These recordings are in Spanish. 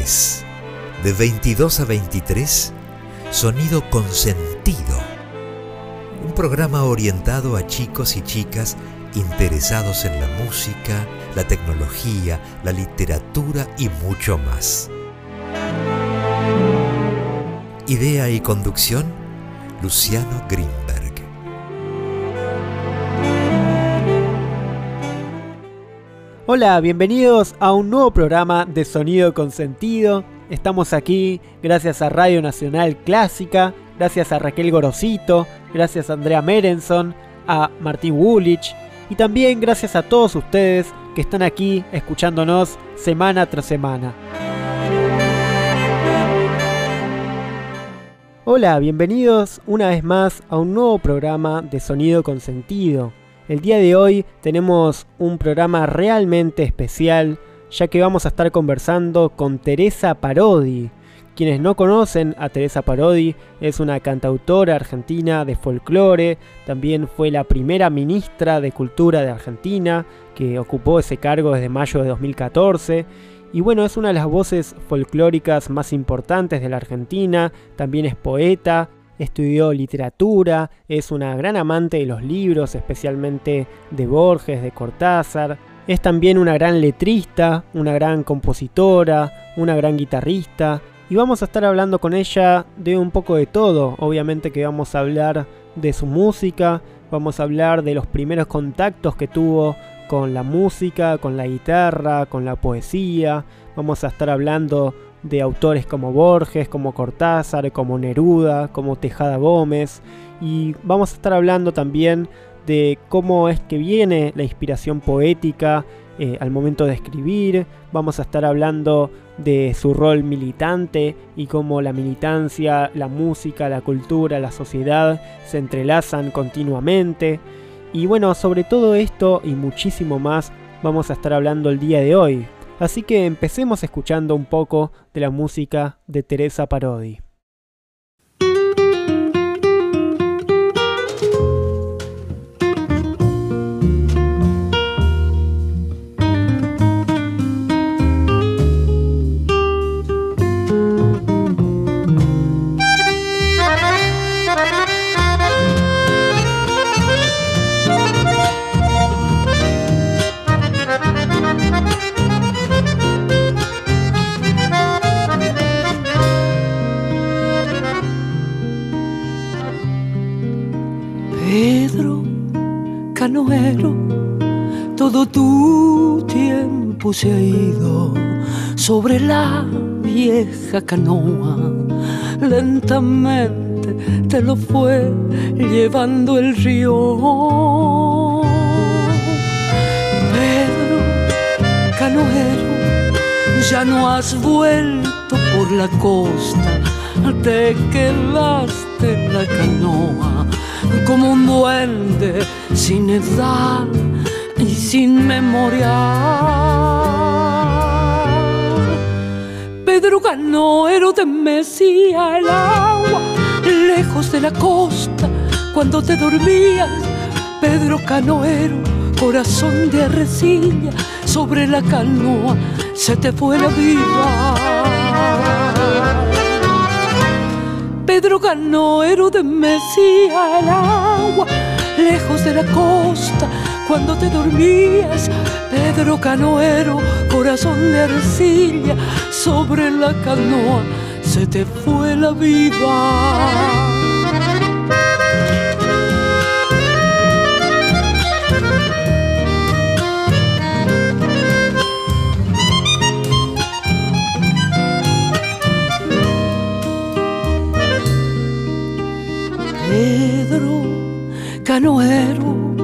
de 22 a 23, Sonido con Sentido. Un programa orientado a chicos y chicas interesados en la música, la tecnología, la literatura y mucho más. Idea y conducción, Luciano Greenberg. Hola, bienvenidos a un nuevo programa de Sonido con Sentido. Estamos aquí gracias a Radio Nacional Clásica, gracias a Raquel Gorosito, gracias a Andrea Merenson, a Martín Woollich y también gracias a todos ustedes que están aquí escuchándonos semana tras semana. Hola, bienvenidos una vez más a un nuevo programa de Sonido con Sentido. El día de hoy tenemos un programa realmente especial, ya que vamos a estar conversando con Teresa Parodi. Quienes no conocen a Teresa Parodi, es una cantautora argentina de folclore, también fue la primera ministra de Cultura de Argentina, que ocupó ese cargo desde mayo de 2014. Y bueno, es una de las voces folclóricas más importantes de la Argentina, también es poeta, estudió literatura, es una gran amante de los libros, especialmente de Borges, de Cortázar. Es también una gran letrista, una gran compositora, una gran guitarrista. Y vamos a estar hablando con ella de un poco de todo. Obviamente que vamos a hablar de su música, vamos a hablar de los primeros contactos que tuvo con la música, con la guitarra, con la poesía. Vamos a estar hablando de autores como Borges, como Cortázar, como Neruda, como Tejada Gómez. Y vamos a estar hablando también de cómo es que viene la inspiración poética eh, al momento de escribir. Vamos a estar hablando de su rol militante y cómo la militancia, la música, la cultura, la sociedad se entrelazan continuamente. Y bueno, sobre todo esto y muchísimo más vamos a estar hablando el día de hoy. Así que empecemos escuchando un poco de la música de Teresa Parodi. Todo tu tiempo se ha ido sobre la vieja canoa. Lentamente te lo fue llevando el río. Pedro, canoero, ya no has vuelto por la costa, te quedaste en la canoa como un duende sin edad y sin memoria. Pedro Canoero te mecía el agua lejos de la costa cuando te dormías. Pedro Canoero, corazón de arrecilla, sobre la canoa se te fue la vida. Pedro Canoero te mecía el agua lejos de la costa cuando te dormías. Pedro Canoero, corazón de arcilla, sobre la canoa se te fue la vida. Canoero,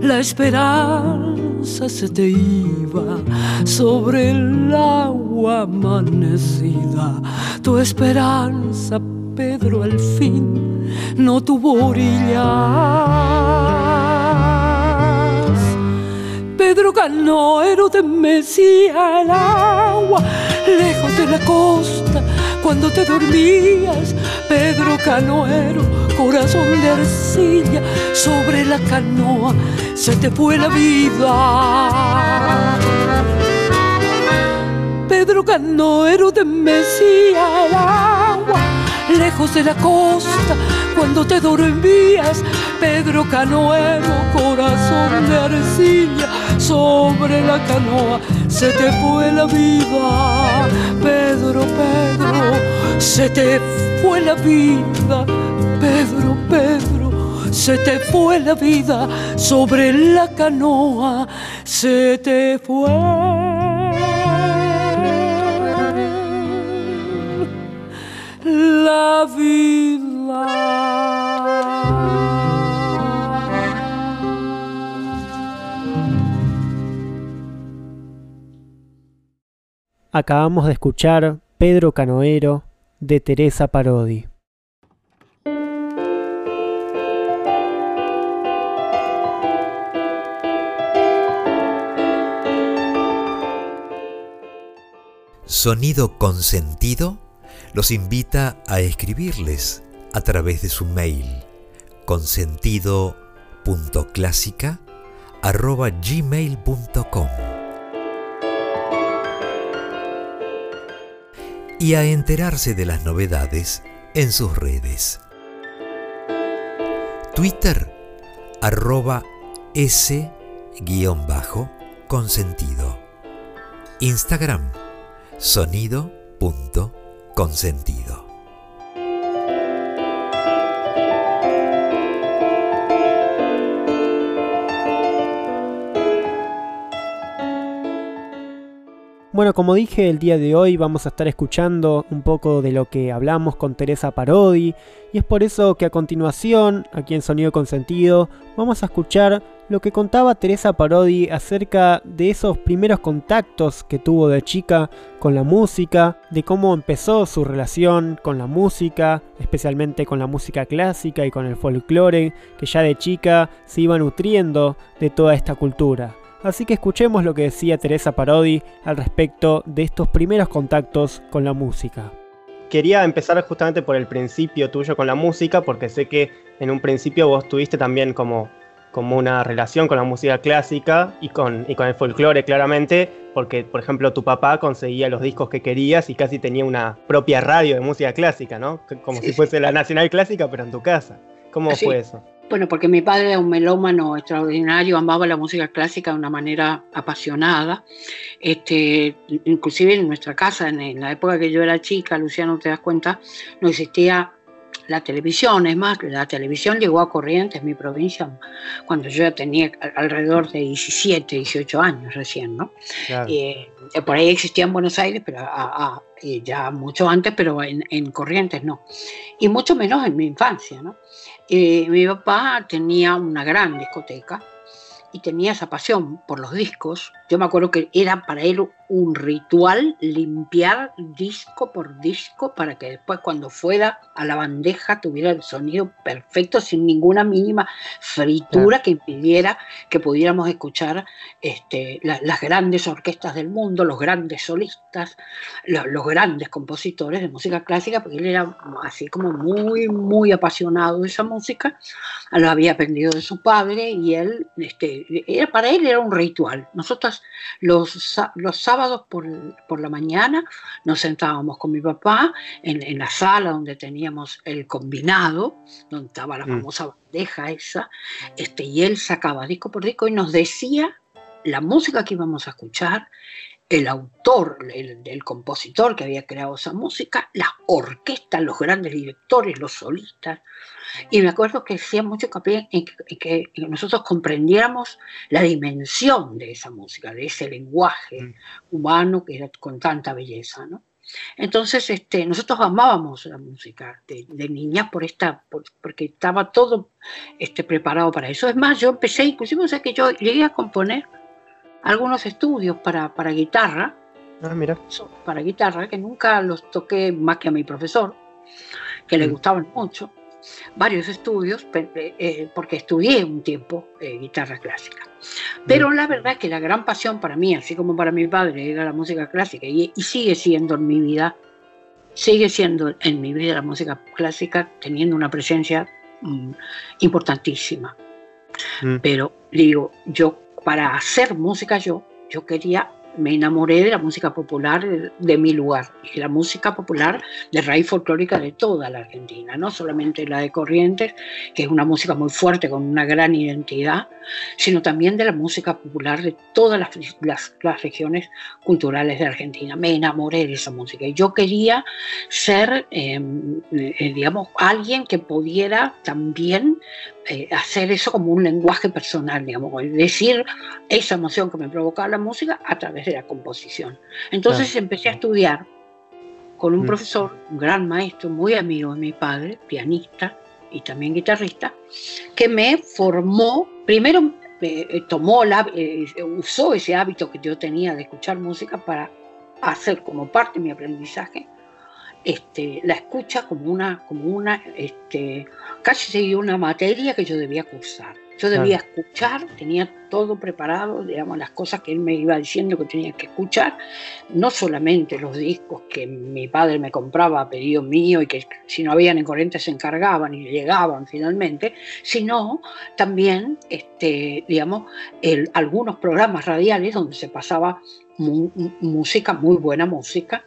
la esperanza se te iba sobre el agua amanecida. Tu esperanza, Pedro, al fin no tuvo orillas. Pedro canoero te mecía el agua lejos de la costa cuando te dormías. Pedro canoero corazón de arcilla sobre la canoa se te fue la vida. Pedro Canoero de Mesía el agua, lejos de la costa, cuando te dormías, Pedro Canoero, corazón de arcilla, sobre la canoa se te fue la vida, Pedro, Pedro, se te fue la vida, Pedro, Pedro se te fue la vida sobre la canoa, se te fue. La vida. Acabamos de escuchar Pedro Canoero de Teresa Parodi. Sonido Consentido los invita a escribirles a través de su mail consentido.clásica.gmail.com y a enterarse de las novedades en sus redes. Twitter arroba s-consentido. Instagram sonido.consentido. Bueno, como dije, el día de hoy vamos a estar escuchando un poco de lo que hablamos con Teresa Parodi y es por eso que a continuación, aquí en Sonido Consentido, vamos a escuchar lo que contaba Teresa Parodi acerca de esos primeros contactos que tuvo de chica con la música, de cómo empezó su relación con la música, especialmente con la música clásica y con el folclore, que ya de chica se iba nutriendo de toda esta cultura. Así que escuchemos lo que decía Teresa Parodi al respecto de estos primeros contactos con la música. Quería empezar justamente por el principio tuyo con la música, porque sé que en un principio vos tuviste también como, como una relación con la música clásica y con, y con el folclore claramente, porque por ejemplo tu papá conseguía los discos que querías y casi tenía una propia radio de música clásica, ¿no? Como si fuese la Nacional Clásica, pero en tu casa. ¿Cómo fue eso? Bueno, porque mi padre era un melómano extraordinario, amaba la música clásica de una manera apasionada. Este, inclusive en nuestra casa, en la época que yo era chica, Luciano, te das cuenta, no existía la televisión. Es más, la televisión llegó a Corrientes, mi provincia, cuando yo ya tenía alrededor de 17, 18 años recién, ¿no? Eh, por ahí existía en Buenos Aires, pero ya mucho antes, pero en, en Corrientes no. Y mucho menos en mi infancia, ¿no? Eh, mi papá tenía una gran discoteca y tenía esa pasión por los discos. Yo me acuerdo que era para él un ritual limpiar disco por disco para que después cuando fuera a la bandeja tuviera el sonido perfecto sin ninguna mínima fritura que impidiera que pudiéramos escuchar este, las grandes orquestas del mundo, los grandes solistas, los, grandes compositores de música clásica, porque él era así como muy, muy apasionado de esa música, lo había aprendido de su padre y él, este, era, para él era un ritual. Nosotros los, los sábados por, la mañana nos sentábamos con mi papá en, la sala donde teníamos el combinado, donde estaba la mm. famosa bandeja esa, este, y él sacaba disco por disco y nos decía la música que íbamos a escuchar, el autor, el, el, compositor que había creado esa música, las orquestas, los grandes directores, los solistas. Y me acuerdo que hacía mucho hincapié en que, nosotros comprendiéramos la dimensión de esa música, de ese lenguaje mm. humano que era con tanta belleza, ¿no? Entonces, este, nosotros amábamos la música de, de niñas por esta, porque estaba todo este, preparado para eso. Es más, yo empecé, inclusive, o sea, que yo llegué a componer algunos estudios para, para guitarra, ah, mira. para guitarra, que nunca los toqué más que a mi profesor, que le mm. gustaban mucho varios estudios, eh, porque estudié un tiempo eh, guitarra clásica. Pero la verdad es que la gran pasión para mí, así como para mi padre, era la música clásica y, sigue siendo en mi vida, sigue siendo en mi vida la música clásica teniendo una presencia mm, importantísima. Mm. Pero digo, yo para hacer música yo, yo quería me enamoré de la música popular de, mi lugar, y la música popular de raíz folclórica de toda la Argentina, no solamente la de Corrientes, que es una música muy fuerte, con una gran identidad, sino también de la música popular de todas las, las, regiones culturales de Argentina. Me enamoré de esa música y yo quería ser, em, eh, digamos, alguien que pudiera también eh, hacer eso como un lenguaje personal, digamos, decir esa emoción que me provocaba la música a través de la composición. Entonces empecé a estudiar con un mm. profesor, un gran maestro, muy amigo de mi padre, pianista y también guitarrista, que me formó, primero eh, tomó, la, eh, usó ese hábito que yo tenía de escuchar música para hacer como parte de mi aprendizaje este, la escucha como una, como una este, casi una materia que yo debía cursar. Yo debía escuchar, tenía todo preparado, digamos, las cosas que él me iba diciendo que tenía que escuchar, no solamente los discos que mi padre me compraba a pedido mío y que si no habían en corriente se encargaban y llegaban finalmente, sino también, este, digamos, algunos programas radiales donde se pasaba música, muy buena música,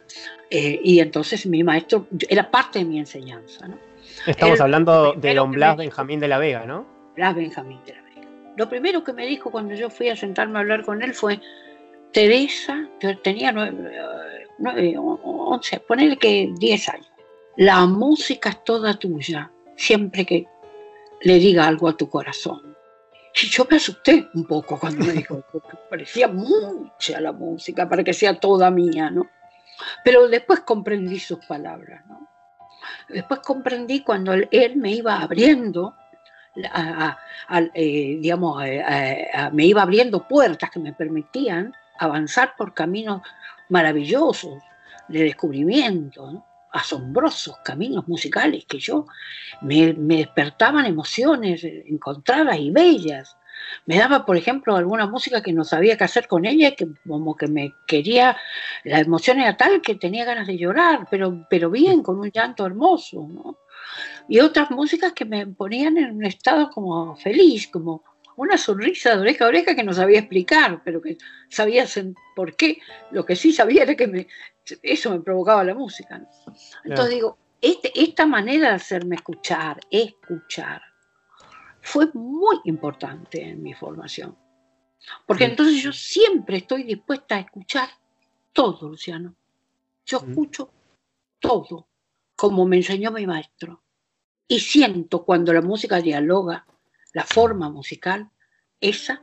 eh, y entonces mi maestro era parte de mi enseñanza. ¿no? Estamos hablando de don Blas Benjamín de la Vega, ¿no? Blas Benjamín de la Vega. Lo primero que me dijo cuando yo fui a sentarme a hablar con él fue, Teresa, yo tenía nueve, once, ponele que diez años. La música es toda tuya, siempre que le diga algo a tu corazón. Y yo me asusté un poco cuando me dijo, porque parecía mucha la música para que sea toda mía, ¿no? Pero después comprendí sus palabras, ¿no? Después comprendí cuando él me iba abriendo, eh, digamos, me iba abriendo puertas que me permitían avanzar por caminos maravillosos de descubrimiento, asombrosos caminos musicales que yo me, me despertaban emociones encontradas y bellas me daba, por ejemplo, alguna música que no sabía qué hacer con ella, que como que me quería, la emoción era tal que tenía ganas de llorar, pero, pero bien, con un llanto hermoso, ¿no? Y otras músicas que me ponían en un estado como feliz, como una sonrisa de oreja a oreja que no sabía explicar, pero que sabía por qué. Lo que sí sabía era que me, eso me provocaba la música. Entonces digo, este, esta manera de hacerme escuchar, escuchar, fue muy importante en mi formación. Porque entonces yo siempre estoy dispuesta a escuchar todo, Luciano. Yo escucho todo, como me enseñó mi maestro. Y siento cuando la música dialoga, la forma musical, esa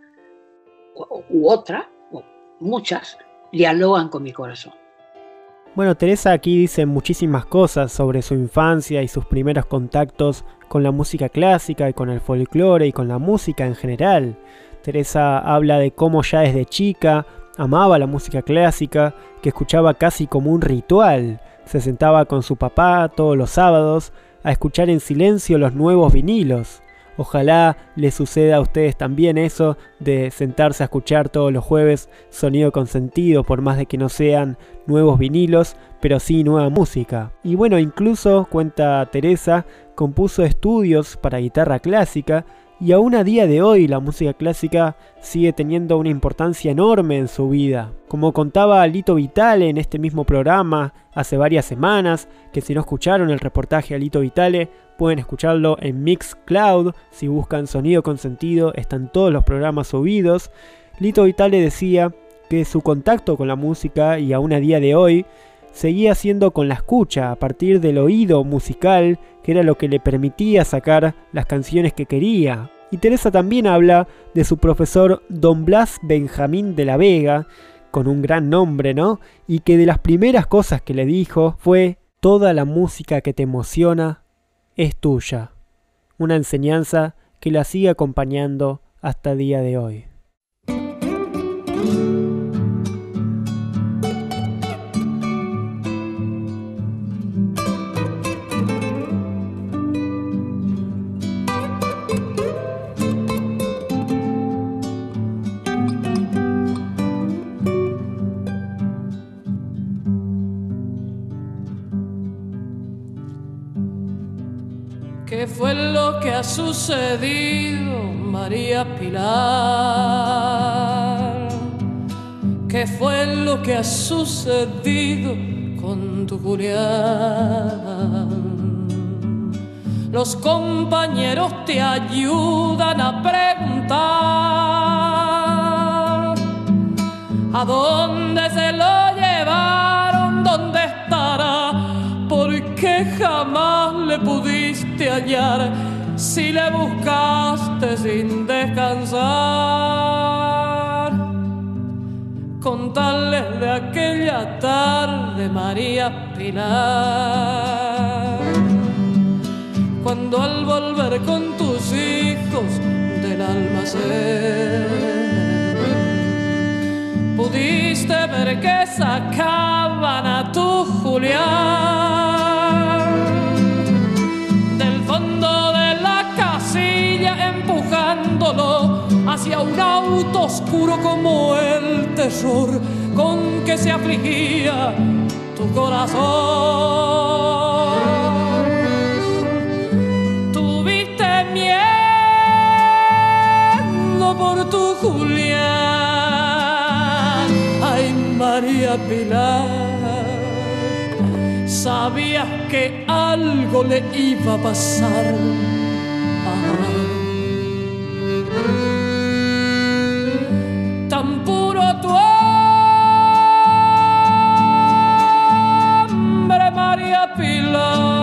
u otra, o muchas, dialogan con mi corazón. Bueno, Teresa aquí dice muchísimas cosas sobre su infancia y sus primeros contactos con la música clásica y con el folclore y con la música en general. Teresa habla de cómo ya desde chica amaba la música clásica, que escuchaba casi como un ritual. Se sentaba con su papá todos los sábados a escuchar en silencio los nuevos vinilos. Ojalá les suceda a ustedes también eso de sentarse a escuchar todos los jueves sonido con sentido, por más de que no sean nuevos vinilos, pero sí nueva música. Y bueno, incluso, cuenta Teresa, compuso estudios para guitarra clásica y aún a día de hoy la música clásica sigue teniendo una importancia enorme en su vida. Como contaba Lito Vitale en este mismo programa hace varias semanas, que si no escucharon el reportaje a Lito Vitale, pueden escucharlo en Mixcloud, si buscan sonido con sentido están todos los programas subidos. Lito Vitale decía que su contacto con la música y aún a día de hoy seguía siendo con la escucha, a partir del oído musical, que era lo que le permitía sacar las canciones que quería. Y Teresa también habla de su profesor Don Blas Benjamín de la Vega, con un gran nombre, ¿no? Y que de las primeras cosas que le dijo fue, toda la música que te emociona es tuya. Una enseñanza que la sigue acompañando hasta el día de hoy. Ha sucedido, María Pilar? ¿Qué fue lo que ha sucedido con tu Julián? Los compañeros te ayudan a preguntar a dónde se lo llevaron, dónde estará, porque jamás le hallar si le buscaste sin descansar. Contarles de aquella tarde, María Pilar cuando al volver con tus hijos del almacén pudiste ver que sacaban a tu Julián empujándolo hacia un auto oscuro como el terror con que se afligía tu corazón. por tu Julián. Ay, María Pilar, sabías que algo le iba a pasar. María Pilar.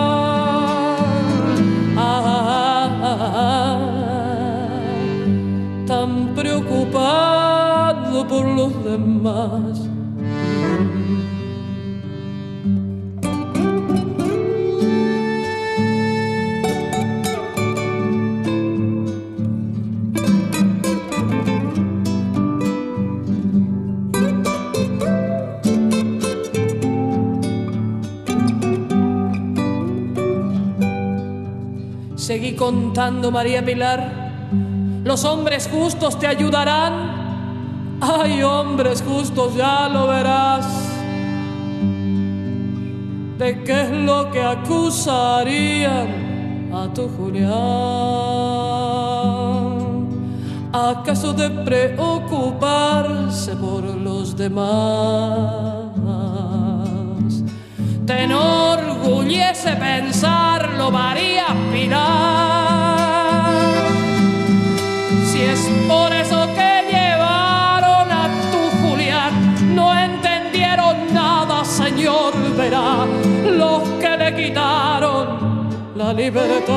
preocupado por los demás. Seguí contando, María Pilar los hombres justos te ayudarán. Ay, hombres justos, ya lo verás. ¿De qué es lo que acusarían a tu Julián? ¿Acaso de preocuparse por los demás? Te enorgullece pensarlo, María Pilar es por eso que llevaron a tu Julián. No entendieron nada, Señor, verá los que le quitaron la libertad.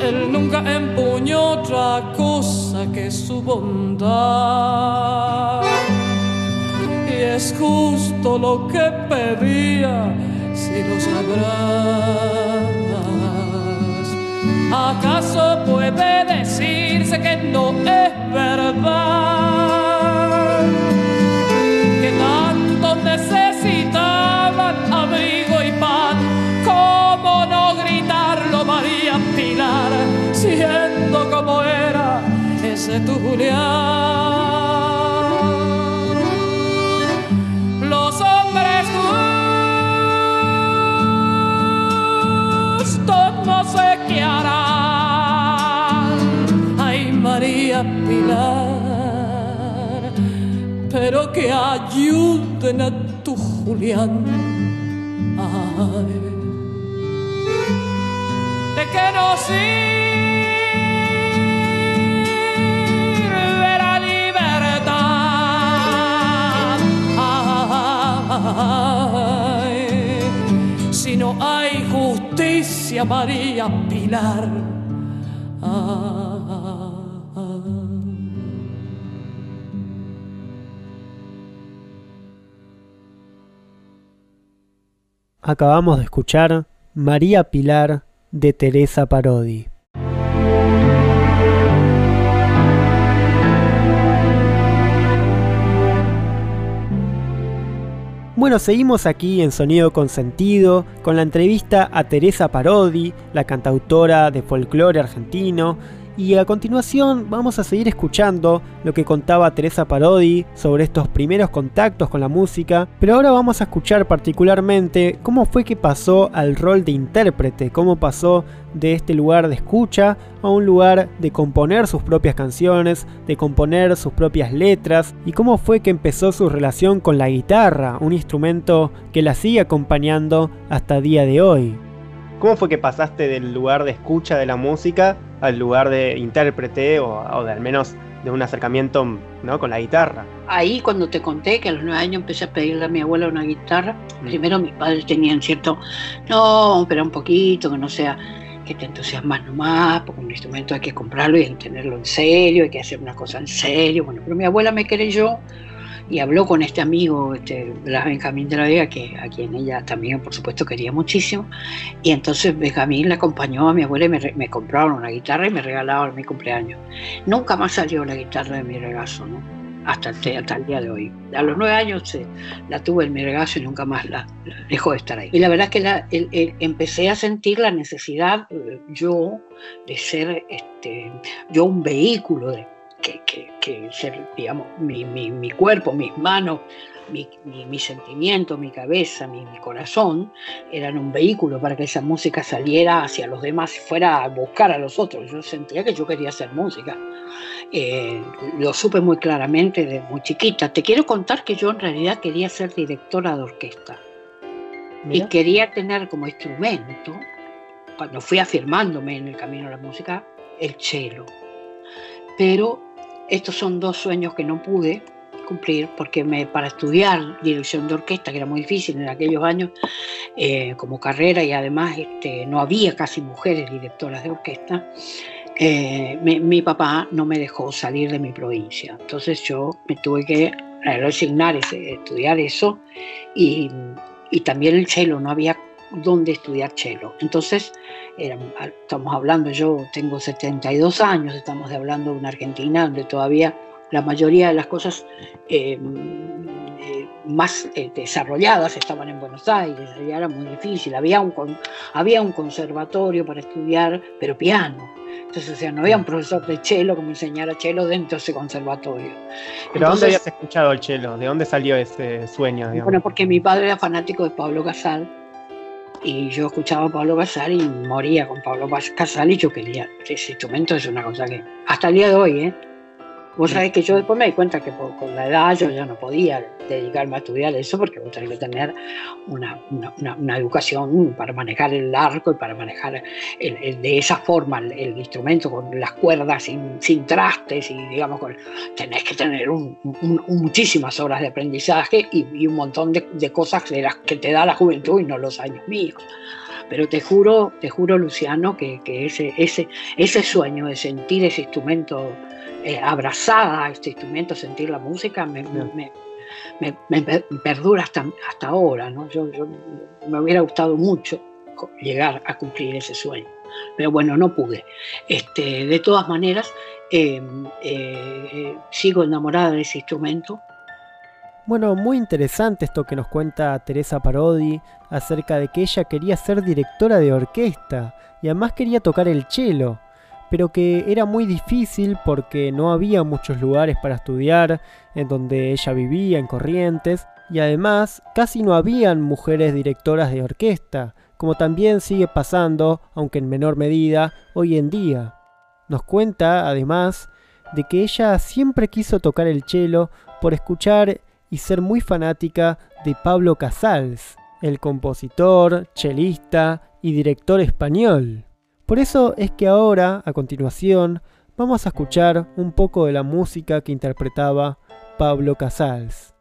Él nunca empuñó otra cosa que su bondad. Es justo lo que pedía, si lo sabrás. ¿Acaso puede decirse que no es verdad? Que tanto necesitaban abrigo y pan. ¿Cómo no gritarlo, María Pilar, siendo como era ese tu Julián? Pilar, pero que ayuden a tu Julián. ¿De qué nos sirve la libertad? Ay, si no hay justicia, María Pilar. Acabamos de escuchar María Pilar de Teresa Parodi. Bueno, seguimos aquí en Sonido con Sentido con la entrevista a Teresa Parodi, la cantautora de folclore argentino, Y a continuación vamos a seguir escuchando lo que contaba Teresa Parodi sobre estos primeros contactos con la música, pero ahora vamos a escuchar particularmente cómo fue que pasó al rol de intérprete, cómo pasó de este lugar de escucha a un lugar de componer sus propias canciones, de componer sus propias letras y cómo fue que empezó su relación con la guitarra, un instrumento que la sigue acompañando hasta día de hoy. ¿Cómo fue que pasaste del lugar de escucha de la música al lugar de intérprete o, de al menos de un acercamiento ¿no? con la guitarra? Ahí cuando te conté que a los nueve años empecé a pedirle a mi abuela una guitarra, mm. primero mis padres tenían cierto, no, pero un poquito, que no sea que te entusiasmas nomás, porque un instrumento hay que comprarlo y tenerlo en serio, hay que hacer una cosa en serio. Bueno, pero mi abuela me creyó y habló con este amigo, este, Blas Benjamín de la Vega, que, a quien ella también, por supuesto, quería muchísimo. Y entonces Benjamín la acompañó a mi abuela y me, compraron una guitarra y me regalaron mi cumpleaños. Nunca más salió la guitarra de mi regazo, ¿no? Hasta el, hasta el día de hoy. A los nueve años eh, la tuve en mi regazo y nunca más la, dejó de estar ahí. Y la verdad es que empecé a sentir la necesidad eh, yo de ser este, yo un vehículo de que, que, ser, digamos, mi, mi, mi, cuerpo, mis manos, mi, mi sentimiento, mi cabeza, mi, corazón, eran un vehículo para que esa música saliera hacia los demás y fuera a buscar a los otros. Yo sentía que yo quería hacer música. Eh, lo supe muy claramente desde muy chiquita. Te quiero contar que yo en realidad quería ser directora de orquesta. Y quería tener como instrumento, cuando fui afirmándome en el camino a la música, el cello. Pero estos son dos sueños que no pude cumplir porque me, para estudiar dirección de orquesta, que era muy difícil en aquellos años eh, como carrera y además este, no había casi mujeres directoras de orquesta, eh, mi, papá no me dejó salir de mi provincia. Entonces yo me tuve que resignar, estudiar eso y, y también el cello, no había dónde estudiar cello. Entonces, estamos hablando, yo tengo 72 años, estamos hablando de una Argentina donde todavía la mayoría de las cosas eh, eh, más eh, desarrolladas estaban en Buenos Aires, allá era muy difícil, había un, había un conservatorio para estudiar, pero piano. Entonces, o sea, no había un profesor de cello como enseñara cello dentro de ese conservatorio. ¿Pero dónde habías escuchado el cello? ¿De dónde salió ese sueño? Bueno, porque mi padre era fanático de Pablo Casal y yo escuchaba a Pablo Casal y moría con Pablo Casal y yo quería. Ese instrumento es una cosa que hasta el día de hoy, ¿eh? Vos sabés que yo después me di cuenta que con la edad yo ya no podía dedicarme a estudiar eso porque vos tenés que tener una, educación para manejar el arco y para manejar de esa forma el, instrumento con las cuerdas sin, trastes y digamos con, tenés que tener muchísimas horas de aprendizaje y, un montón de, cosas que te da la juventud y no los años míos pero te juro, te juro Luciano que, ese, ese, ese sueño de sentir ese instrumento eh, abrazada a este instrumento, sentir la música, me, perdura hasta, hasta ahora. ¿no? Yo, me hubiera gustado mucho llegar a cumplir ese sueño. Pero bueno, no pude. Este, de todas maneras, em, eh, sigo enamorada de ese instrumento. Bueno, muy interesante esto que nos cuenta Teresa Parodi acerca de que ella quería ser directora de orquesta y además quería tocar el cello pero que era muy difícil porque no había muchos lugares para estudiar en donde ella vivía, en Corrientes, y además casi no habían mujeres directoras de orquesta, como también sigue pasando, aunque en menor medida, hoy en día. Nos cuenta, además, de que ella siempre quiso tocar el cello por escuchar y ser muy fanática de Pablo Casals, el compositor, chelista y director español. Por eso es que ahora, a continuación, vamos a escuchar un poco de la música que interpretaba Pablo Casals.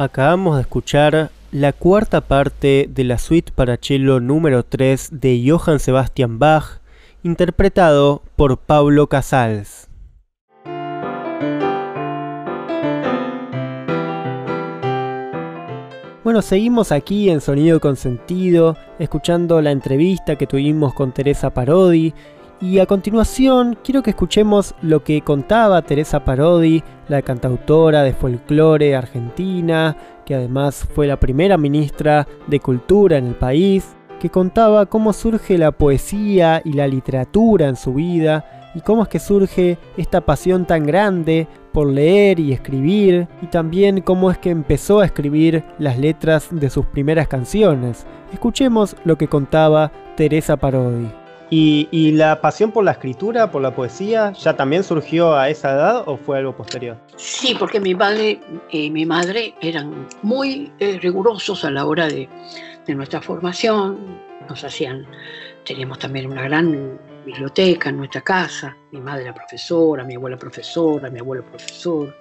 Acabamos de escuchar la cuarta parte de la suite para cello número 3 de Johann Sebastian Bach, interpretado por Pablo Casals. Bueno, seguimos aquí en Sonido con Sentido, escuchando la entrevista que tuvimos con Teresa Parodi, y a continuación quiero que escuchemos lo que contaba Teresa Parodi, la cantautora de folclore argentina, que además fue la primera ministra de Cultura en el país, que contaba cómo surge la poesía y la literatura en su vida y cómo es que surge esta pasión tan grande por leer y escribir y también cómo es que empezó a escribir las letras de sus primeras canciones. Escuchemos lo que contaba Teresa Parodi. ¿Y, la pasión por la escritura, por la poesía, ya también surgió a esa edad o fue algo posterior? Sí, porque mi padre y mi madre eran muy eh, rigurosos a la hora de, nuestra formación. Nos hacían, teníamos también una gran biblioteca en nuestra casa. Mi madre era profesora, mi abuela profesora, mi abuelo profesor,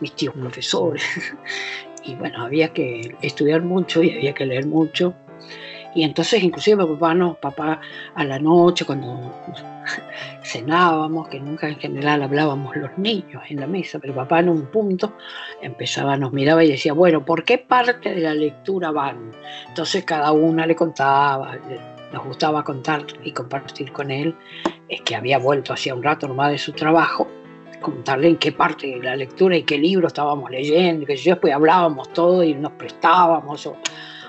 mis tíos profesores. Y bueno, había que estudiar mucho y había que leer mucho y entonces inclusive papá no, papá a la noche cuando cenábamos, que nunca en general hablábamos los niños en la mesa, pero papá en un punto empezaba, nos miraba y decía, bueno, ¿por qué parte de la lectura van? Entonces cada una le contaba, nos gustaba contar y compartir con él, es que había vuelto hacía un rato nomás de su trabajo, contarle en qué parte de la lectura y qué libro estábamos leyendo, que después hablábamos todo y nos prestábamos.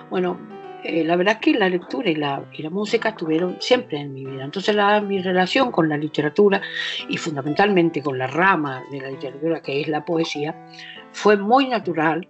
bueno, eh, la verdad que la lectura y la, y la, música estuvieron siempre en mi vida. Entonces la, mi relación con la literatura y fundamentalmente con la rama de la literatura que es la poesía fue muy natural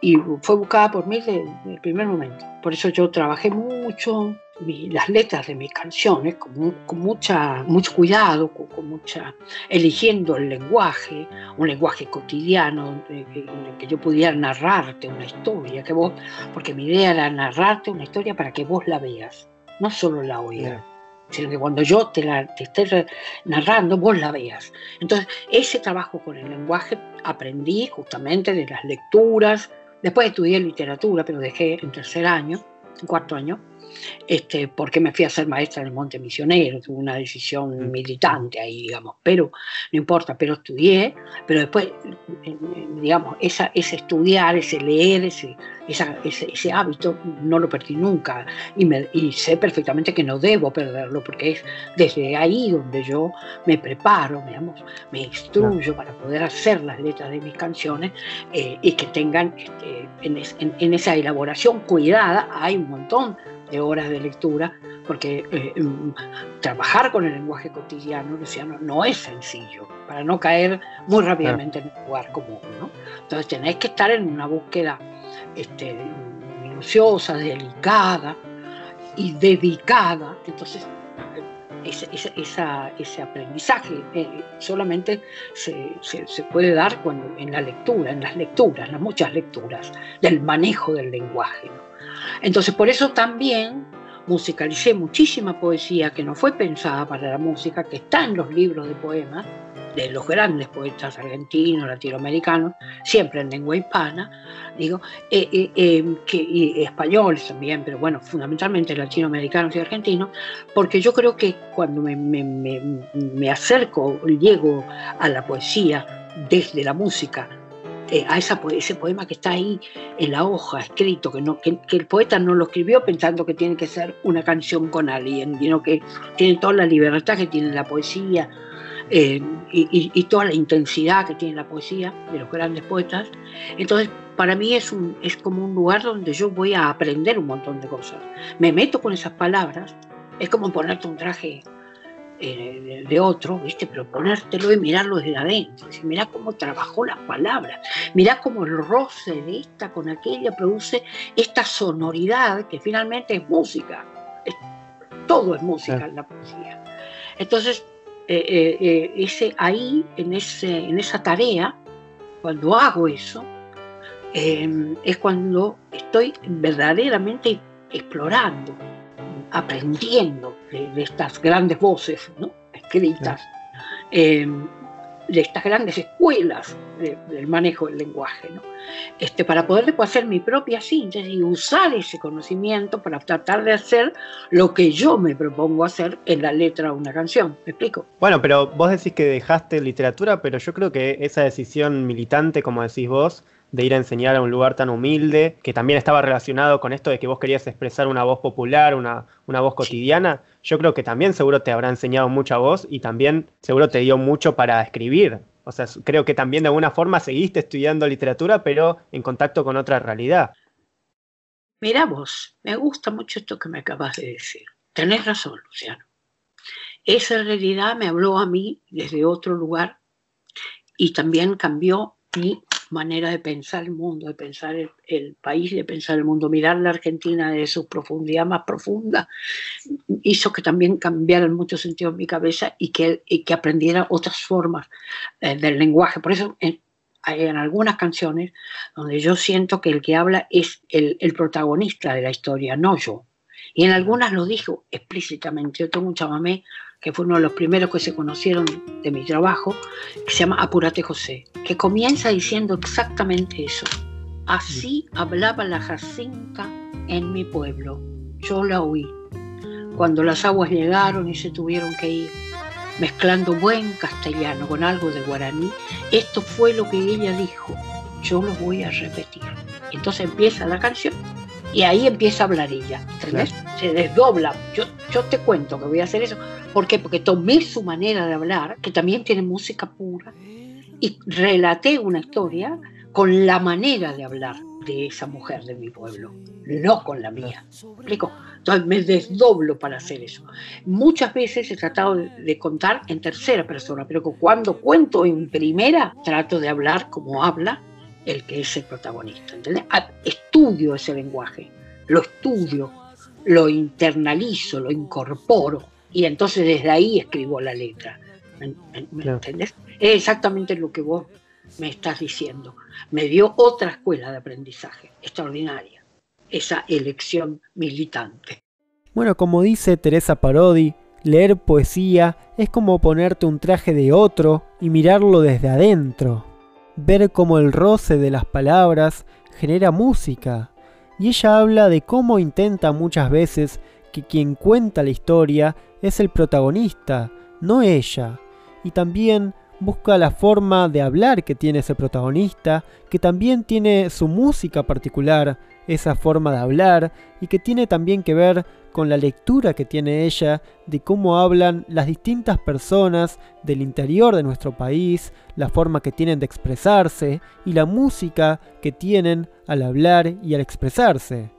y fue buscada por mí desde el primer momento. Por eso yo trabajé mucho, las letras de mis canciones con, con mucha, mucho cuidado, con, mucha, eligiendo el lenguaje, un lenguaje cotidiano, en que, yo pudiera narrarte una historia, que vos, porque mi idea era narrarte una historia para que vos la veas, no solo la oigas. sino que cuando yo te la te esté narrando, vos la veas. Entonces, ese trabajo con el lenguaje aprendí justamente de las lecturas. Después estudié literatura, pero dejé en tercer año, en cuarto año, este, porque me fui a ser maestra en el Monte Misionero, tuve una decisión mm. militante ahí, digamos, pero no importa, pero estudié, pero después, digamos, esa, ese estudiar, ese leer, ese, ese, hábito, no lo perdí nunca y, me, y sé perfectamente que no debo perderlo, porque es desde ahí donde yo me preparo, digamos, me instruyo para poder hacer las letras de mis canciones eh, y que tengan este, en, en esa elaboración cuidada, hay un montón de horas de lectura, porque eh, mm, trabajar con el lenguaje cotidiano, Luciano, no es sencillo, para no caer muy rápidamente en un lugar común. ¿no? Entonces tenéis que estar en una búsqueda este, minuciosa, delicada y dedicada. Entonces, ese, ese aprendizaje eh, solamente se, se, puede dar cuando, en la lectura, en las lecturas, las muchas lecturas, del manejo del lenguaje. ¿no? Entonces, por eso también musicalicé muchísima poesía que no fue pensada para la música, que está en los libros de poemas de los grandes poetas argentinos, latinoamericanos, siempre en lengua hispana, digo, eh, eh, que, y españoles también, pero bueno, fundamentalmente latinoamericanos y argentinos, porque yo creo que cuando me, me, me, me acerco, llego a la poesía desde la música, eh, a esa, ese poema que está ahí en la hoja escrito, que, no, que, el poeta no lo escribió pensando que tiene que ser una canción con alguien, sino que tiene toda la libertad que tiene la poesía eh, y, toda la intensidad que tiene la poesía de los grandes poetas. Entonces, para mí es, un, es como un lugar donde yo voy a aprender un montón de cosas. Me meto con esas palabras, es como ponerte un traje eh, de otro, ¿viste? Pero ponértelo y mirarlo desde adentro. Mira cómo trabajó las palabras, mira cómo el roce de esta con aquella produce esta sonoridad que finalmente es música. todo es música en la poesía. Entonces, eh, eh, ese, ahí, en, ese, en esa tarea, cuando hago eso, es cuando estoy verdaderamente explorando aprendiendo de, estas grandes voces escritas. Eh, de estas grandes escuelas del manejo del lenguaje, ¿no? este, para poder después hacer mi propia síntesis y usar ese conocimiento para tratar de hacer lo que yo me propongo hacer en la letra de una canción. ¿Me explico? Bueno, pero vos decís que dejaste literatura, pero yo creo que esa decisión militante, como decís vos, de ir a enseñar a un lugar tan humilde, que también estaba relacionado con esto de que vos querías expresar una voz popular, una, una voz cotidiana, yo creo que también seguro te habrá enseñado mucha voz y también seguro te dio mucho para escribir. O sea, creo que también de alguna forma seguiste estudiando literatura, pero en contacto con otra realidad. Mira vos, me gusta mucho esto que me acabas de decir. Tenés razón, Luciano. Esa realidad me habló a mí desde otro lugar y también cambió mi manera de pensar el mundo, de pensar el, país, de pensar el mundo. Mirar la Argentina de su profundidad más profunda hizo que también cambiara en muchos sentidos mi cabeza y que, que aprendiera otras formas eh, del lenguaje. Por eso en, hay en algunas canciones donde yo siento que el que habla es el, el protagonista de la historia, no yo. Y en algunas lo dijo explícitamente. Yo tengo un chamamé que fue uno de los primeros que se conocieron de mi trabajo, que se llama Apurate José, que comienza diciendo exactamente eso. Así hablaba la Jacinta en mi pueblo. Yo la oí. Cuando las aguas llegaron y se tuvieron que ir, mezclando buen castellano con algo de guaraní, esto fue lo que ella dijo. Yo lo voy a repetir. Entonces empieza la canción y ahí empieza a hablar ella, ¿entendés? Se desdobla. Yo, yo te cuento que voy a hacer eso. ¿Por qué? Porque tomé su manera de hablar, que también tiene música pura, y relaté una historia con la manera de hablar de esa mujer de mi pueblo, no con la mía. ¿Explico? Entonces me desdoblo para hacer eso. Muchas veces he tratado de contar en tercera persona, pero cuando cuento en primera, trato de hablar como habla el que es el protagonista. ¿entendés? Ah, estudio ese lenguaje, lo estudio, lo internalizo, lo incorporo y entonces desde ahí escribo la letra. ¿Me, entendés? Es exactamente lo que vos me estás diciendo. Me dio otra escuela de aprendizaje extraordinaria, esa elección militante. Bueno, como dice Teresa Parodi, leer poesía es como ponerte un traje de otro y mirarlo desde adentro ver cómo el roce de las palabras genera música. Y ella habla de cómo intenta muchas veces que quien cuenta la historia es el protagonista, no ella. Y también busca la forma de hablar que tiene ese protagonista, que también tiene su música particular, esa forma de hablar, y que tiene también que ver con la lectura que tiene ella de cómo hablan las distintas personas del interior de nuestro país, la forma que tienen de expresarse y la música que tienen al hablar y al expresarse.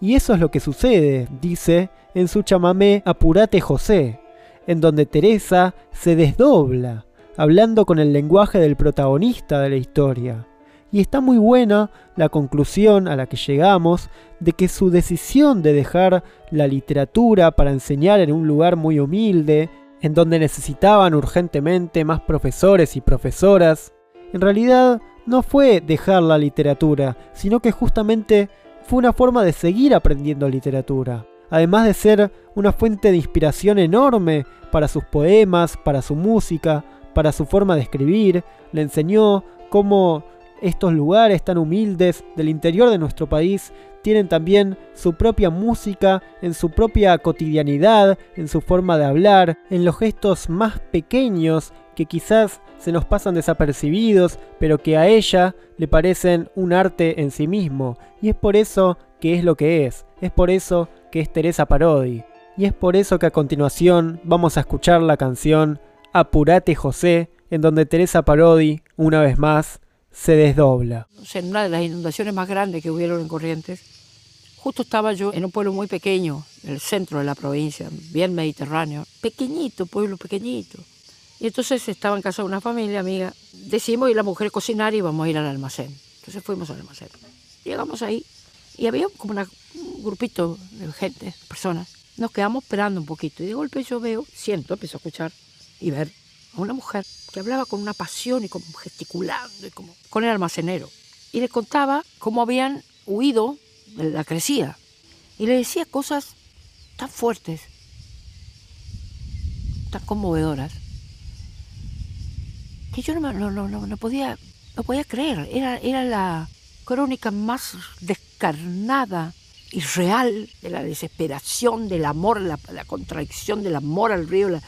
Y eso es lo que sucede, dice, en su chamamé Apurate José, en donde Teresa se desdobla, hablando con el lenguaje del protagonista de la historia y está muy buena la conclusión a la que llegamos de que su decisión de dejar la literatura para enseñar en un lugar muy humilde, en donde necesitaban urgentemente más profesores y profesoras, en realidad no fue dejar la literatura, sino que justamente fue una forma de seguir aprendiendo literatura, además de ser una fuente de inspiración enorme para sus poemas, para su música, para su forma de escribir, le enseñó cómo estos lugares tan humildes del interior de nuestro país tienen también su propia música, en su propia cotidianidad, en su forma de hablar, en los gestos más pequeños que quizás se nos pasan desapercibidos, pero que a ella le parecen un arte en sí mismo. Y es por eso que es lo que es, es por eso que es Teresa Parodi. Y es por eso que a continuación vamos a escuchar la canción Apurate José, en donde Teresa Parodi, una vez más, se desdobla. En una de las inundaciones más grandes que hubieron en Corrientes, justo estaba yo en un pueblo muy pequeño, en el centro de la provincia, bien mediterráneo, pequeñito, pueblo pequeñito. Y entonces estaba en casa de una familia amiga. Decidimos ir a la mujer a cocinar y íbamos a ir al almacén. Entonces fuimos al almacén. Llegamos ahí y había como un grupito de gente, personas. Nos quedamos esperando un poquito y de golpe yo veo, siento, empiezo a escuchar y ver a una mujer que hablaba con una pasión y como gesticulando y como con el almacenero. Y le contaba cómo habían huido de la crecida. Y le decía cosas tan fuertes, tan conmovedoras, que yo no, podía, no podía creer. Era, era la crónica más descarnada y real de la desesperación, del amor, la, la contradicción del amor al río, la,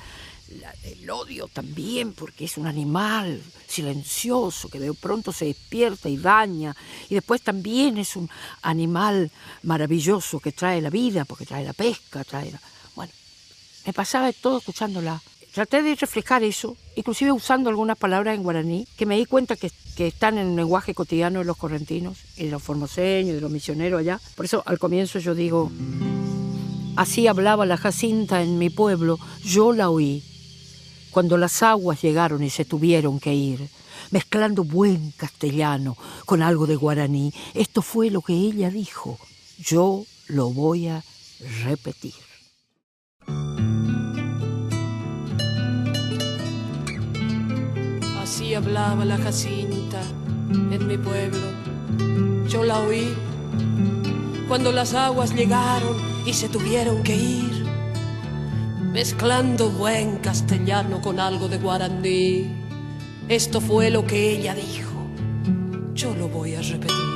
el odio también, porque es un animal silencioso que de pronto se despierta y daña, y después también es un animal maravilloso que trae la vida, porque trae la pesca, trae Bueno, me pasaba todo escuchándola. Traté de reflejar eso, inclusive usando algunas palabras en guaraní, que me di cuenta que, están en el lenguaje cotidiano de los correntinos y de los formoseños, de los misioneros allá. Por eso al comienzo yo digo, así hablaba la Jacinta en mi pueblo, yo la oí, cuando las aguas llegaron y se tuvieron que ir, mezclando buen castellano con algo de guaraní. Esto fue lo que ella dijo. Yo lo voy a repetir. Así hablaba la Jacinta en mi pueblo. Yo la oí cuando las aguas llegaron y se tuvieron que ir mezclando buen castellano con algo de guaraní. Esto fue lo que ella dijo. Yo lo voy a repetir.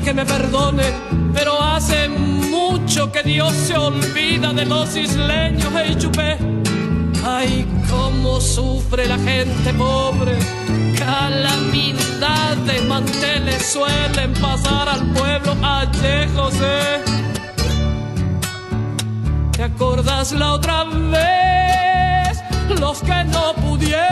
Que me perdone, pero hace mucho que Dios se olvida de los isleños, hey chupé. Ay, cómo sufre la gente pobre, calamidad de manteles suelen pasar al pueblo, ayer José. ¿Te acordas la otra vez? Los que no pudieron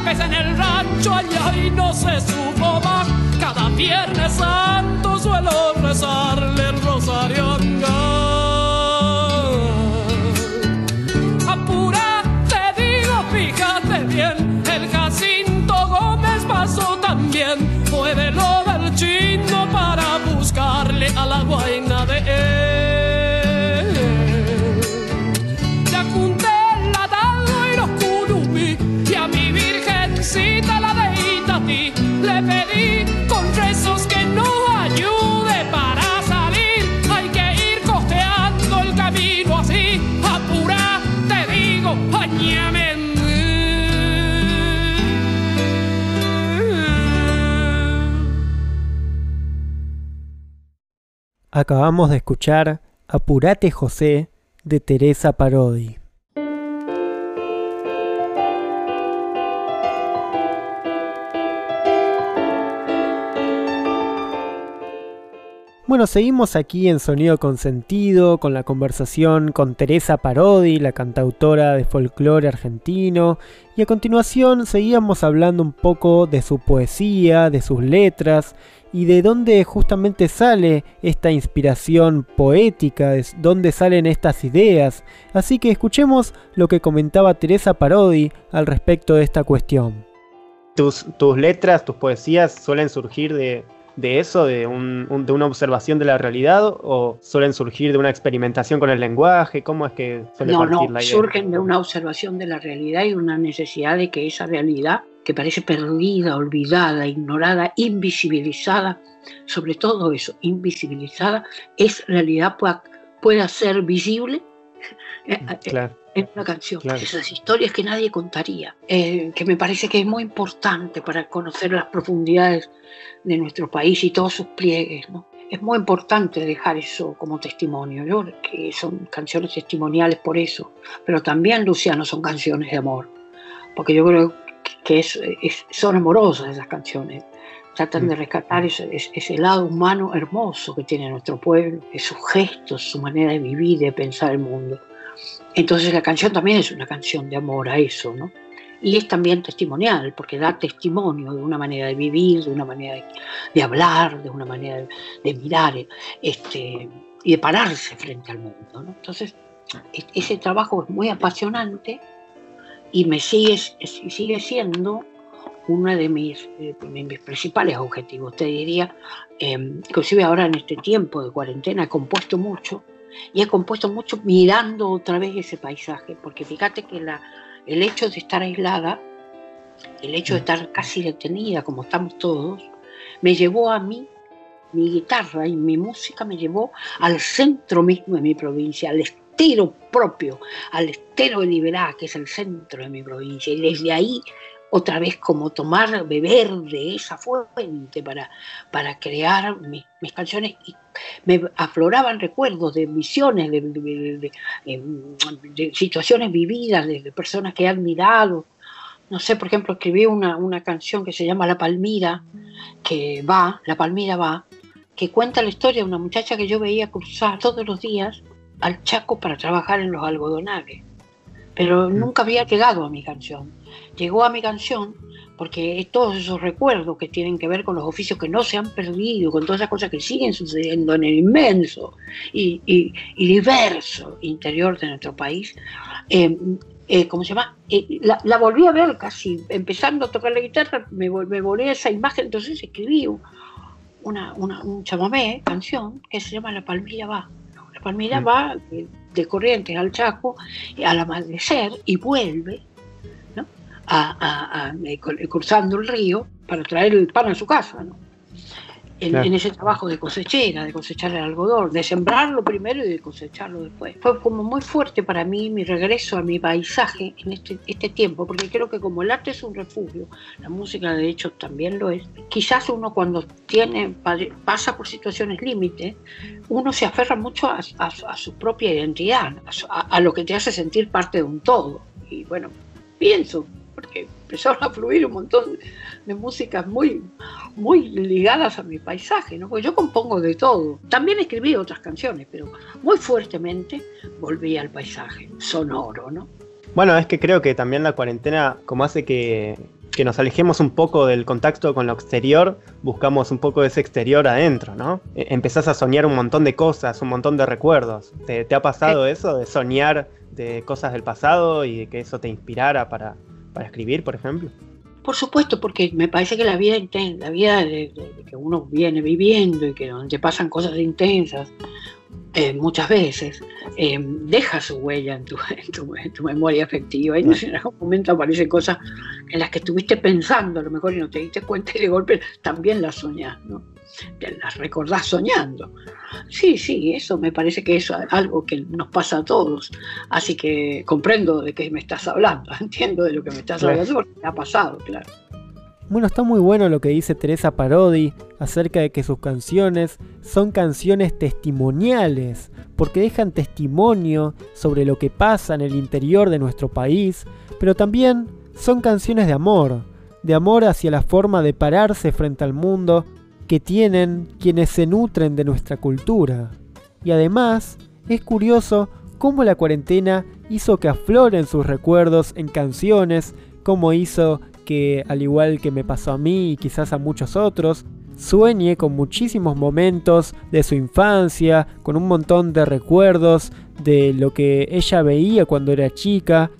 López en el rancho allá y no se supo más. Cada viernes santo suelo rezarle el rosario Apura, te digo, fíjate bien, el Jacinto Gómez pasó también, fue de lo del chino para buscarle a la guaina Acabamos de escuchar Apurate José de Teresa Parodi. Bueno, seguimos aquí en Sonido con Sentido, con la conversación con Teresa Parodi, la cantautora de folclore argentino, y a continuación seguíamos hablando un poco de su poesía, de sus letras, y de dónde justamente sale esta inspiración poética, de dónde salen estas ideas. Así que escuchemos lo que comentaba Teresa Parodi al respecto de esta cuestión. Tus, tus letras, tus poesías suelen surgir de, de eso, de, un, de, una observación de la realidad, o suelen surgir de una experimentación con el lenguaje? ¿Cómo es que suele no, partir no, la idea? surgen de una observación de la realidad y una necesidad de que esa realidad, que parece perdida, olvidada, ignorada, invisibilizada, sobre todo eso, invisibilizada, es realidad pueda, pueda ser visible. Mm, claro en una canción. Esas historias que nadie contaría, eh, que me parece que es muy importante para conocer las profundidades de nuestro país y todos sus pliegues. ¿no? Es muy importante dejar eso como testimonio, yo que son canciones testimoniales por eso, pero también, Luciano, son canciones de amor, porque yo creo que es, son amorosas esas canciones. Tratan de mm. rescatar ese, ese, lado humano hermoso que tiene nuestro pueblo, sus gestos, su manera de vivir, de pensar el mundo. Entonces la canción también es una canción de amor a eso, ¿no? Y es también testimonial, porque da testimonio de una manera de vivir, de una manera de, hablar, de una manera de, mirar este, y de pararse frente al mundo. ¿no? Entonces, ese trabajo es muy apasionante y me sigue, sigue siendo uno de mis, mis principales objetivos. Te diría, eh, inclusive ahora en este tiempo de cuarentena he compuesto mucho y he compuesto mucho mirando otra vez ese paisaje, porque fíjate que la, el hecho de estar aislada, el hecho de mm. estar casi detenida como estamos todos, me llevó a mí, mi guitarra y mi música me llevó al centro mismo de mi provincia, al estero propio, al estero de Liberá, que es el centro de mi provincia, y desde ahí otra vez como tomar, beber de esa fuente para, para crear mis, canciones y me afloraban recuerdos de visiones, de, situaciones vividas, de, personas que he admirado. No sé, por ejemplo, escribí una, una canción que se llama La Palmira, que va, La Palmira va, que cuenta la historia de una muchacha que yo veía cruzar todos los días al Chaco para trabajar en los algodonales, pero mm. nunca había llegado a mi canción llegó a mi canción porque todos esos recuerdos que tienen que ver con los oficios que no se han perdido, con todas esas cosas que siguen sucediendo en el inmenso y, diverso interior de nuestro país, eh, eh, ¿cómo se llama? Eh, la, volví a ver casi, empezando a tocar la guitarra, me, me volví a esa imagen, entonces escribí una, un chamamé, canción, que se llama La Palmilla va. La Palmilla mm. va de Corrientes al Chaco al amanecer y vuelve a, eh, cruzando el río para traer el pan a su casa, ¿no? En, ese trabajo de cosechera, de cosechar el algodón, de sembrarlo primero y de cosecharlo después. Fue como muy fuerte para mí mi regreso a mi paisaje en este, este tiempo, porque creo que como el arte es un refugio, la música de hecho también lo es, quizás uno cuando tiene, pasa por situaciones límite, uno se aferra mucho a, su propia identidad, a lo que te hace sentir parte de un todo. Y bueno, pienso porque empezaron a fluir un montón de músicas muy, muy ligadas a mi paisaje, ¿no? Porque yo compongo de todo. También escribí otras canciones, pero muy fuertemente volví al paisaje sonoro, ¿no? Bueno, es que creo que también la cuarentena, como hace que, que nos alejemos un poco del contacto con lo exterior, buscamos un poco de ese exterior adentro, ¿no? E, empezás a soñar un montón de cosas, un montón de recuerdos. ¿Te, te ha pasado eso de soñar de cosas del pasado y de que eso te inspirara para, para escribir, por ejemplo? Por supuesto, porque me parece que la vida intensa, la vida de, que uno viene viviendo y que donde pasan cosas intensas, eh, muchas veces, eh, deja su huella en tu, memoria afectiva. Y en algún momento aparecen cosas en las que estuviste pensando, a lo mejor y no te diste cuenta y de golpe también las soñás, ¿no? Las recordás soñando. Sí, sí, eso me parece que es algo que nos pasa a todos. Así que comprendo de qué me estás hablando, entiendo de lo que me estás hablando porque me ha pasado, claro. Bueno, está muy bueno lo que dice Teresa Parodi acerca de que sus canciones son canciones testimoniales, porque dejan testimonio sobre lo que pasa en el interior de nuestro país, pero también son canciones de amor, de amor hacia la forma de pararse frente al mundo que tienen quienes se nutren de nuestra cultura. Y además, es curioso cómo la cuarentena hizo que afloren sus recuerdos en canciones, como hizo que, al igual que me pasó a mí y quizás a muchos otros, sueñe con muchísimos momentos de su infancia, con un montón de recuerdos de lo que ella veía cuando era chica.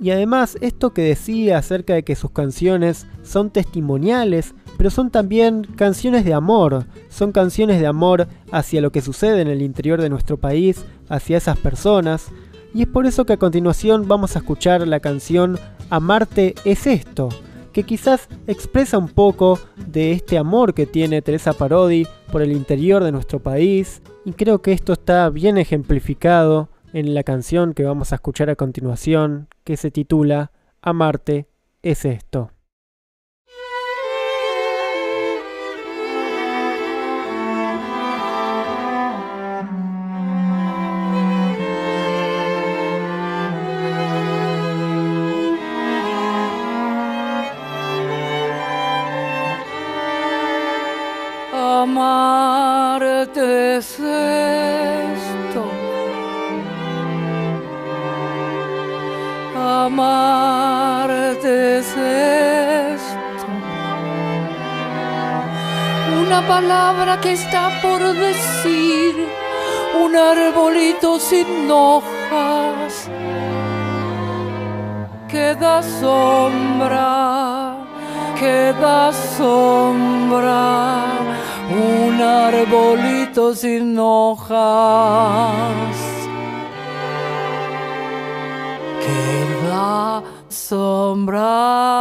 Y además esto que decía acerca de que sus canciones son testimoniales, pero son también canciones de amor, son canciones de amor hacia lo que sucede en el interior de nuestro país, hacia esas personas. Y es por eso que a continuación vamos a escuchar la canción Amarte es esto, que quizás expresa un poco de este amor que tiene Teresa Parodi por el interior de nuestro país, y creo que esto está bien ejemplificado en la canción que vamos a escuchar a continuación, que se titula Amarte es esto. Palabra que está por decir, un arbolito sin hojas queda sombra, queda sombra un arbolito sin hojas que da sombra.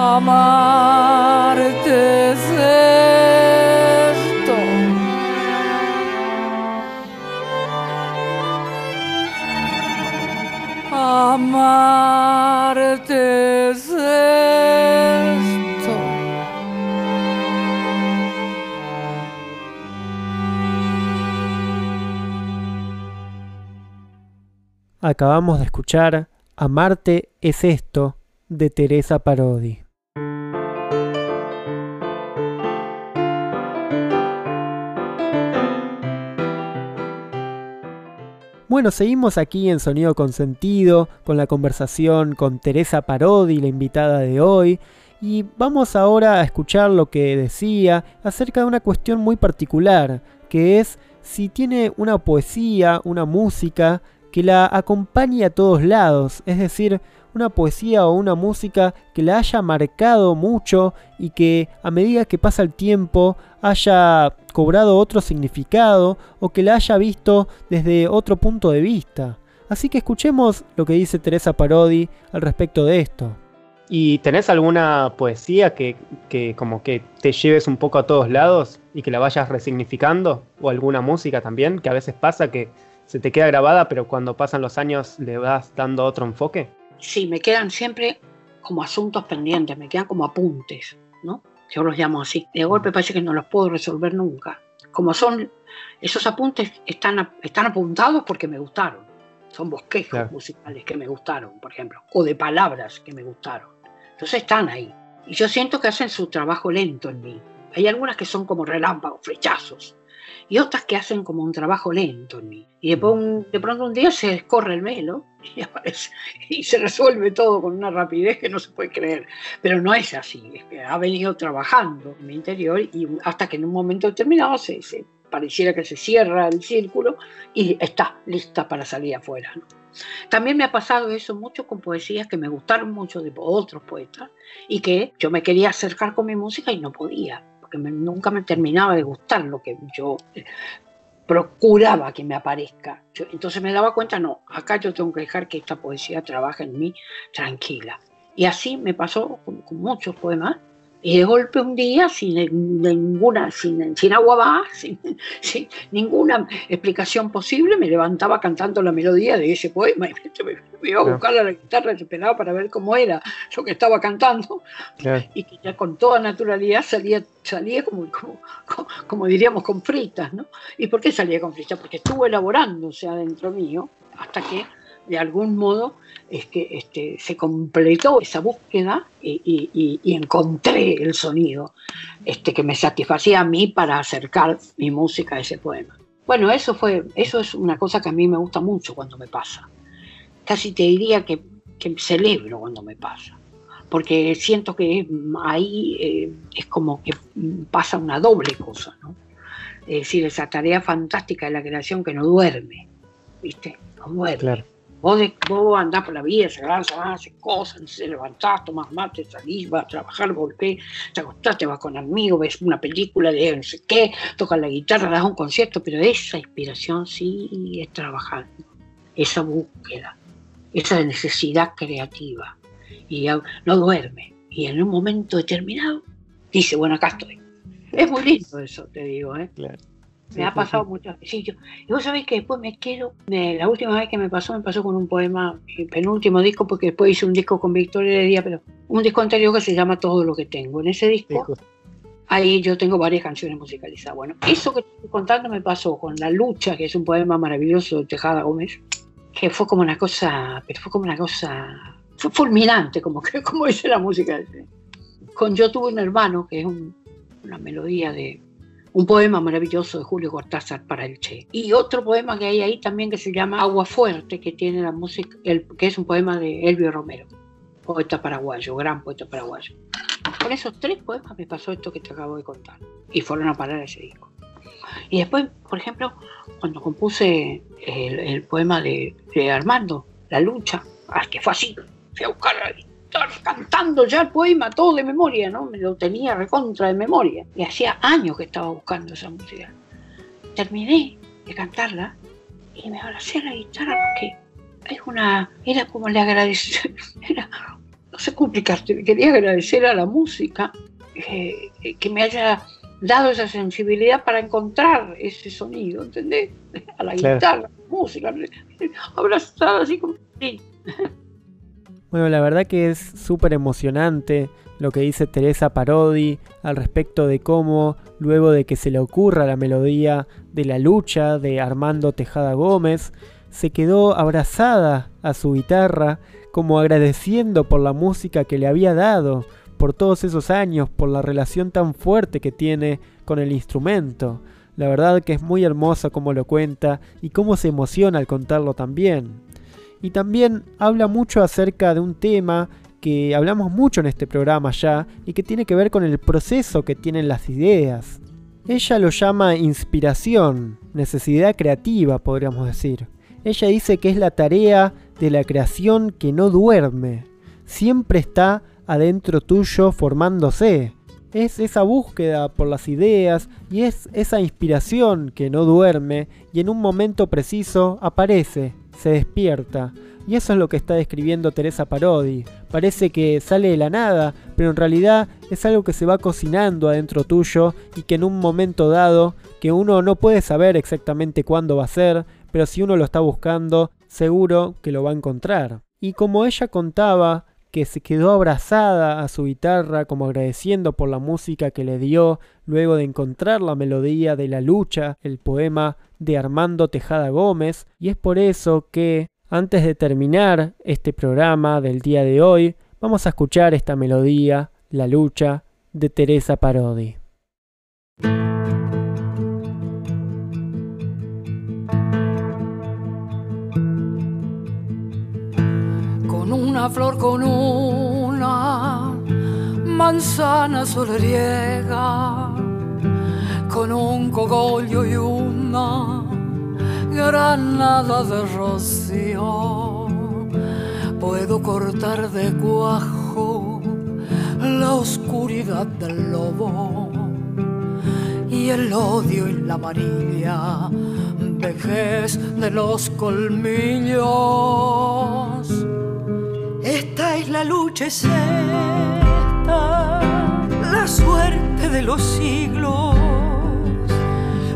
Amarte es esto. Amarte es esto. Acabamos de escuchar Amarte es esto de Teresa Parodi. Bueno, seguimos aquí en Sonido con Sentido, con la conversación con Teresa Parodi, la invitada de hoy, y vamos ahora a escuchar lo que decía acerca de una cuestión muy particular, que es si tiene una poesía, una música que la acompañe a todos lados, es decir, una poesía o una música que la haya marcado mucho y que a medida que pasa el tiempo haya cobrado otro significado o que la haya visto desde otro punto de vista. Así que escuchemos lo que dice Teresa Parodi al respecto de esto. ¿Y tenés alguna poesía que, que como que te lleves un poco a todos lados y que la vayas resignificando? ¿O alguna música también? Que a veces pasa que se te queda grabada, pero cuando pasan los años le vas dando otro enfoque. Sí, me quedan siempre como asuntos pendientes, me quedan como apuntes, ¿no? Yo los llamo así. De golpe parece que no los puedo resolver nunca. Como son, esos apuntes están, están apuntados porque me gustaron. Son bosquejos Claro. musicales que me gustaron, por ejemplo, o de palabras que me gustaron. Entonces están ahí. Y yo siento que hacen su trabajo lento en mí. Hay algunas que son como relámpagos, flechazos. Y otras que hacen como un trabajo lento en mí. Y después un- de pronto un día se escorre el velo y aparece y se resuelve todo con una rapidez que no se puede creer. Pero no es así, es que ha venido trabajando en mi interior y hasta que en un momento determinado se, se pareciera que se cierra el círculo y está lista para salir afuera. ¿no? También me ha pasado eso mucho con poesías que me gustaron mucho de otros poetas y que yo me quería acercar con mi música y no podía, porque nunca me terminaba de gustar lo que yo procuraba que me aparezca. Yo- entonces me daba cuenta, no, acá yo tengo que dejar que esta poesía trabaje en mí tranquila. Y así me pasó con, con muchos poemas. Y de golpe un día, sin ninguna, sin, sin agua va, sin, sin ninguna explicación posible, me levantaba cantando la melodía de ese poema y me, me iba a buscar a la guitarra desesperada para ver cómo era lo que estaba cantando y que ya con toda naturalidad salía, salía como, como, como, como diríamos con fritas, ¿no? ¿Y por qué salía con fritas? Porque estuvo elaborándose adentro mío hasta que de algún modo es que este, se completó esa búsqueda y, encontré el sonido este, que me satisfacía a mí para acercar mi música a ese poema. Bueno, eso, fue, eso es una cosa que a mí me gusta mucho cuando me pasa. Casi te diría que que celebro cuando me pasa, porque siento que ahí eh, es como que pasa una doble cosa, ¿no? Es decir, esa tarea fantástica de la creación que no duerme, ¿viste? No duerme. Vos, vos andás por la vida, se vas, haces cosas, te levantás, tomás mate, salís, vas a trabajar, volvés, te acostás, te vas con amigos, ves una película de no sé qué, tocas la guitarra, das un concierto, pero esa inspiración sí es trabajando, esa búsqueda, esa necesidad creativa. Y no duerme. Y en un momento determinado dice, bueno, acá estoy. Es muy lindo eso, te digo, ¿eh? Claro. Me ha pasado veces. Sí, yo- y vos sabés que después me quedo. me- la última vez que me pasó, me pasó con un poema, el penúltimo disco, porque después hice un disco con Victoria Heredia, pero un disco anterior que se llama Todo lo que tengo. En ese disco, justo. ahí yo tengo varias canciones musicalizadas. Bueno, eso que te estoy contando me pasó con La Lucha, que es un poema maravilloso de Tejada Gómez, que fue como una cosa, pero fue como una cosa, fue fulminante, como, que, como dice la música. Con Yo tuve un hermano, que es un- una melodía de un poema maravilloso de Julio Cortázar para el Che. Y otro poema que hay ahí también que se llama Agua Fuerte, que tiene la música, el, que es un poema de Elvio Romero, poeta paraguayo, gran poeta paraguayo. Con esos tres poemas me pasó esto que te acabo de contar. Y fueron a parar a ese disco. Y después, por ejemplo, cuando compuse el, poema de, Armando, La lucha, que fue así, fui a buscar la guitarra cantando ya el poema todo de memoria, ¿no? Me lo tenía recontra de memoria. Y hacía años que estaba buscando esa música. Terminé de cantarla y me abracé a la guitarra porque es una, era como le agradecer, era, no sé cómo explicarte, quería agradecer a la música eh, eh, que me haya dado esa sensibilidad para encontrar ese sonido, ¿entendés? A la Claro. guitarra, música, abrazada así como... sí. Bueno, la verdad que es súper emocionante lo que dice Teresa Parodi al respecto de cómo, luego de que se le ocurra la melodía de la lucha de Armando Tejada Gómez, se quedó abrazada a su guitarra, como agradeciendo por la música que le había dado, por todos esos años, por la relación tan fuerte que tiene con el instrumento. La verdad que es muy hermoso como lo cuenta y cómo se emociona al contarlo también. Y también habla mucho acerca de un tema que hablamos mucho en este programa ya y que tiene que ver con el proceso que tienen las ideas. Ella lo llama inspiración, necesidad creativa, podríamos decir. Ella dice que es la tarea de la creación que no duerme, siempre está adentro tuyo formándose. Es esa búsqueda por las ideas y es esa inspiración que no duerme y en un momento preciso aparece, se despierta. Y eso es lo que está describiendo Teresa Parodi. Parece que sale de la nada, pero en realidad es algo que se va cocinando adentro tuyo y que en un momento dado, que uno no puede saber exactamente cuándo va a ser, pero si uno lo está buscando, seguro que lo va a encontrar. Y como ella contaba, que se quedó abrazada a su guitarra como agradeciendo por la música que le dio luego de encontrar la melodía de la lucha, el poema de Armando Tejada Gómez, y es por eso que antes de terminar este programa del día de hoy, vamos a escuchar esta melodía, La lucha, de Teresa Parodi. Una flor, con una manzana solariega, con un cogollo y una granada de rocío. Puedo cortar de cuajo la oscuridad del lobo y el odio y la amarilla vejez de los colmillos. Esta es la lucha, es la suerte de los siglos.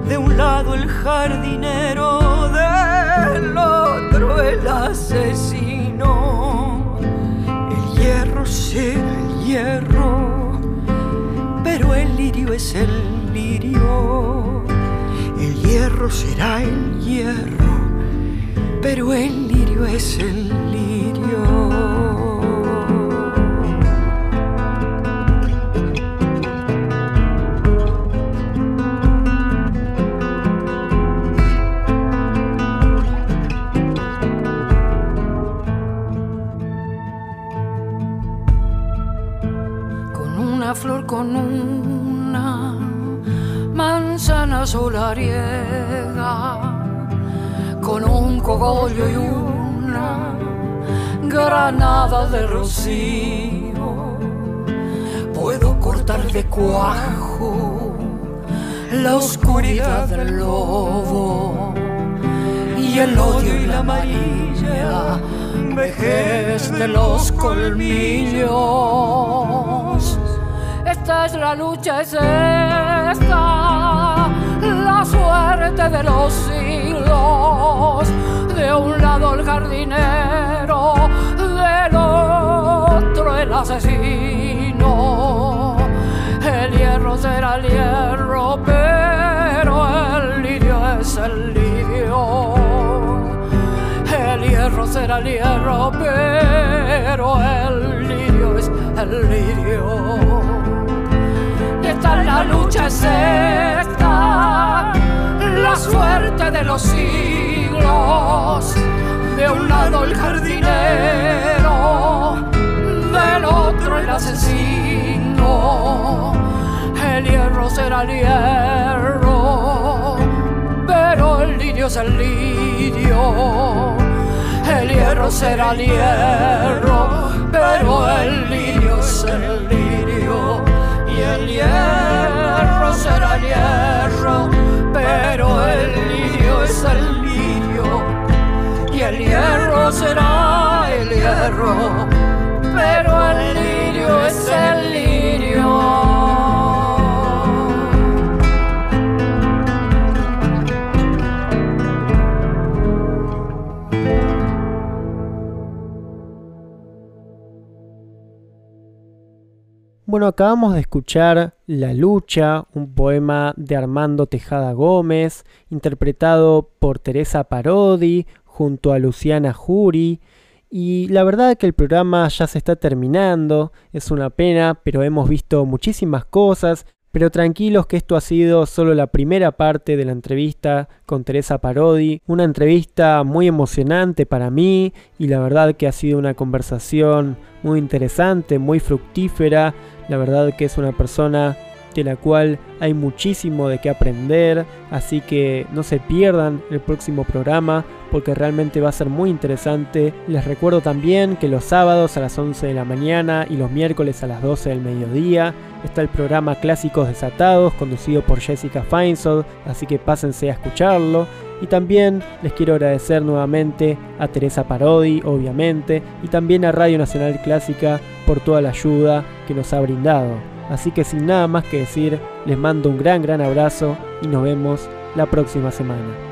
De un lado el jardinero, del otro el asesino. El hierro será el hierro, pero el lirio es el lirio. El hierro será el hierro, pero el lirio es el lirio. Con una manzana solariega, con un cogollo y una granada de rocío. Puedo cortar de cuajo la oscuridad del lobo y el odio y la amarilla vejez de los colmillos. Esta es la lucha, es esta la suerte de los siglos. De un lado el jardinero, del otro el asesino. El hierro será el hierro, pero el lirio es el lirio el hierro será el hierro, pero el lirio es el lirio. Esta es la lucha, es esta, la suerte de los siglos. De un lado el jardinero, del otro el asesino. El hierro será el hierro, pero el lirio es el lirio el hierro será el hierro, pero el lirio es el lirio. Hierro será hierro, pero el lirio es el lirio. Y el hierro será el hierro, pero el lirio es el lirio. Bueno, acabamos de escuchar La lucha, un poema de Armando Tejada Gómez, interpretado por Teresa Parodi junto a Luciana Jury. Y la verdad que el programa ya se está terminando, es una pena, pero hemos visto muchísimas cosas. Pero tranquilos que esto ha sido solo la primera parte de la entrevista con Teresa Parodi, una entrevista muy emocionante para mí y la verdad que ha sido una conversación muy interesante, muy fructífera, la verdad que es una persona de la cual hay muchísimo de qué aprender, así que no se pierdan el próximo programa porque realmente va a ser muy interesante. Les recuerdo también que los sábados a las 11 de la mañana y los miércoles a las 12 del mediodía está el programa Clásicos Desatados conducido por Jessica Feinsold, así que pásense a escucharlo. Y también les quiero agradecer nuevamente a Teresa Parodi, obviamente, y también a Radio Nacional Clásica por toda la ayuda que nos ha brindado. Así que sin nada más que decir, les mando un gran, gran abrazo y nos vemos la próxima semana.